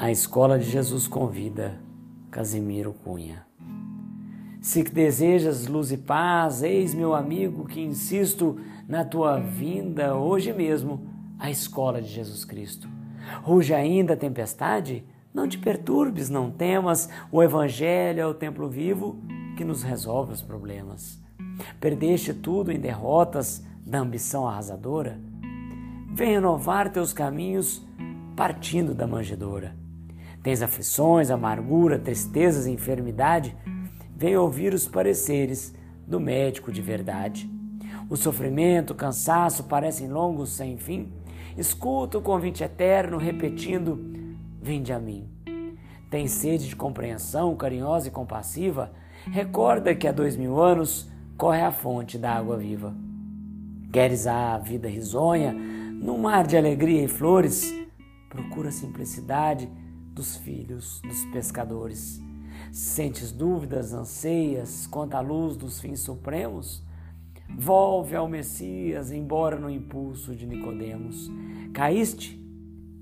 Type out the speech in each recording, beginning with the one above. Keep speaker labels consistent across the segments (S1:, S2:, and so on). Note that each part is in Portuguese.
S1: A Escola de Jesus convida Casimiro Cunha. Se desejas luz e paz, eis meu amigo que insisto na tua vinda hoje mesmo à Escola de Jesus Cristo. Ruge ainda a tempestade? Não te perturbes, não temas, o Evangelho é o templo vivo que nos resolve os problemas. Perdeste tudo em derrotas da ambição arrasadora? Vem renovar teus caminhos partindo da manjedoura. Tens aflições, amargura, tristezas e enfermidade? Vem ouvir os pareceres do médico de verdade. O sofrimento, o cansaço parecem longos sem fim. Escuta o convite eterno repetindo: Vinde a mim. Tens sede de compreensão carinhosa e compassiva? Recorda que há dois mil anos corre a fonte da água viva. Queres a vida risonha, num mar de alegria e flores? Procura simplicidade dos filhos dos pescadores. Sentes dúvidas, anseias quanto à luz dos fins supremos? Volve ao Messias, embora no impulso de Nicodemos. Caíste?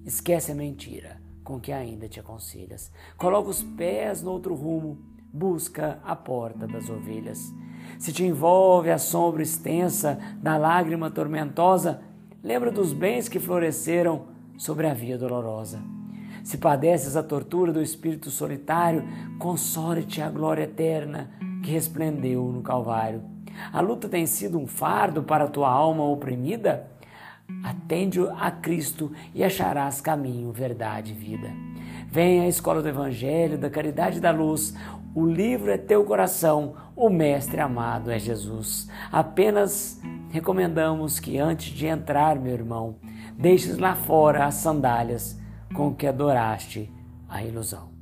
S1: Esquece a mentira com que ainda te aconselhas. Coloca os pés no outro rumo, busca a porta das ovelhas. Se te envolve a sombra extensa da lágrima tormentosa, lembra dos bens que floresceram sobre a via dolorosa. Se padeces a tortura do espírito solitário, console-te a glória eterna que resplendeu no Calvário. A luta tem sido um fardo para a tua alma oprimida? Atende a Cristo e acharás caminho, verdade e vida. Venha à escola do Evangelho, da caridade e da luz. O livro é teu coração, o Mestre amado é Jesus. Apenas recomendamos que antes de entrar, meu irmão, deixes lá fora as sandálias com que adoraste a ilusão.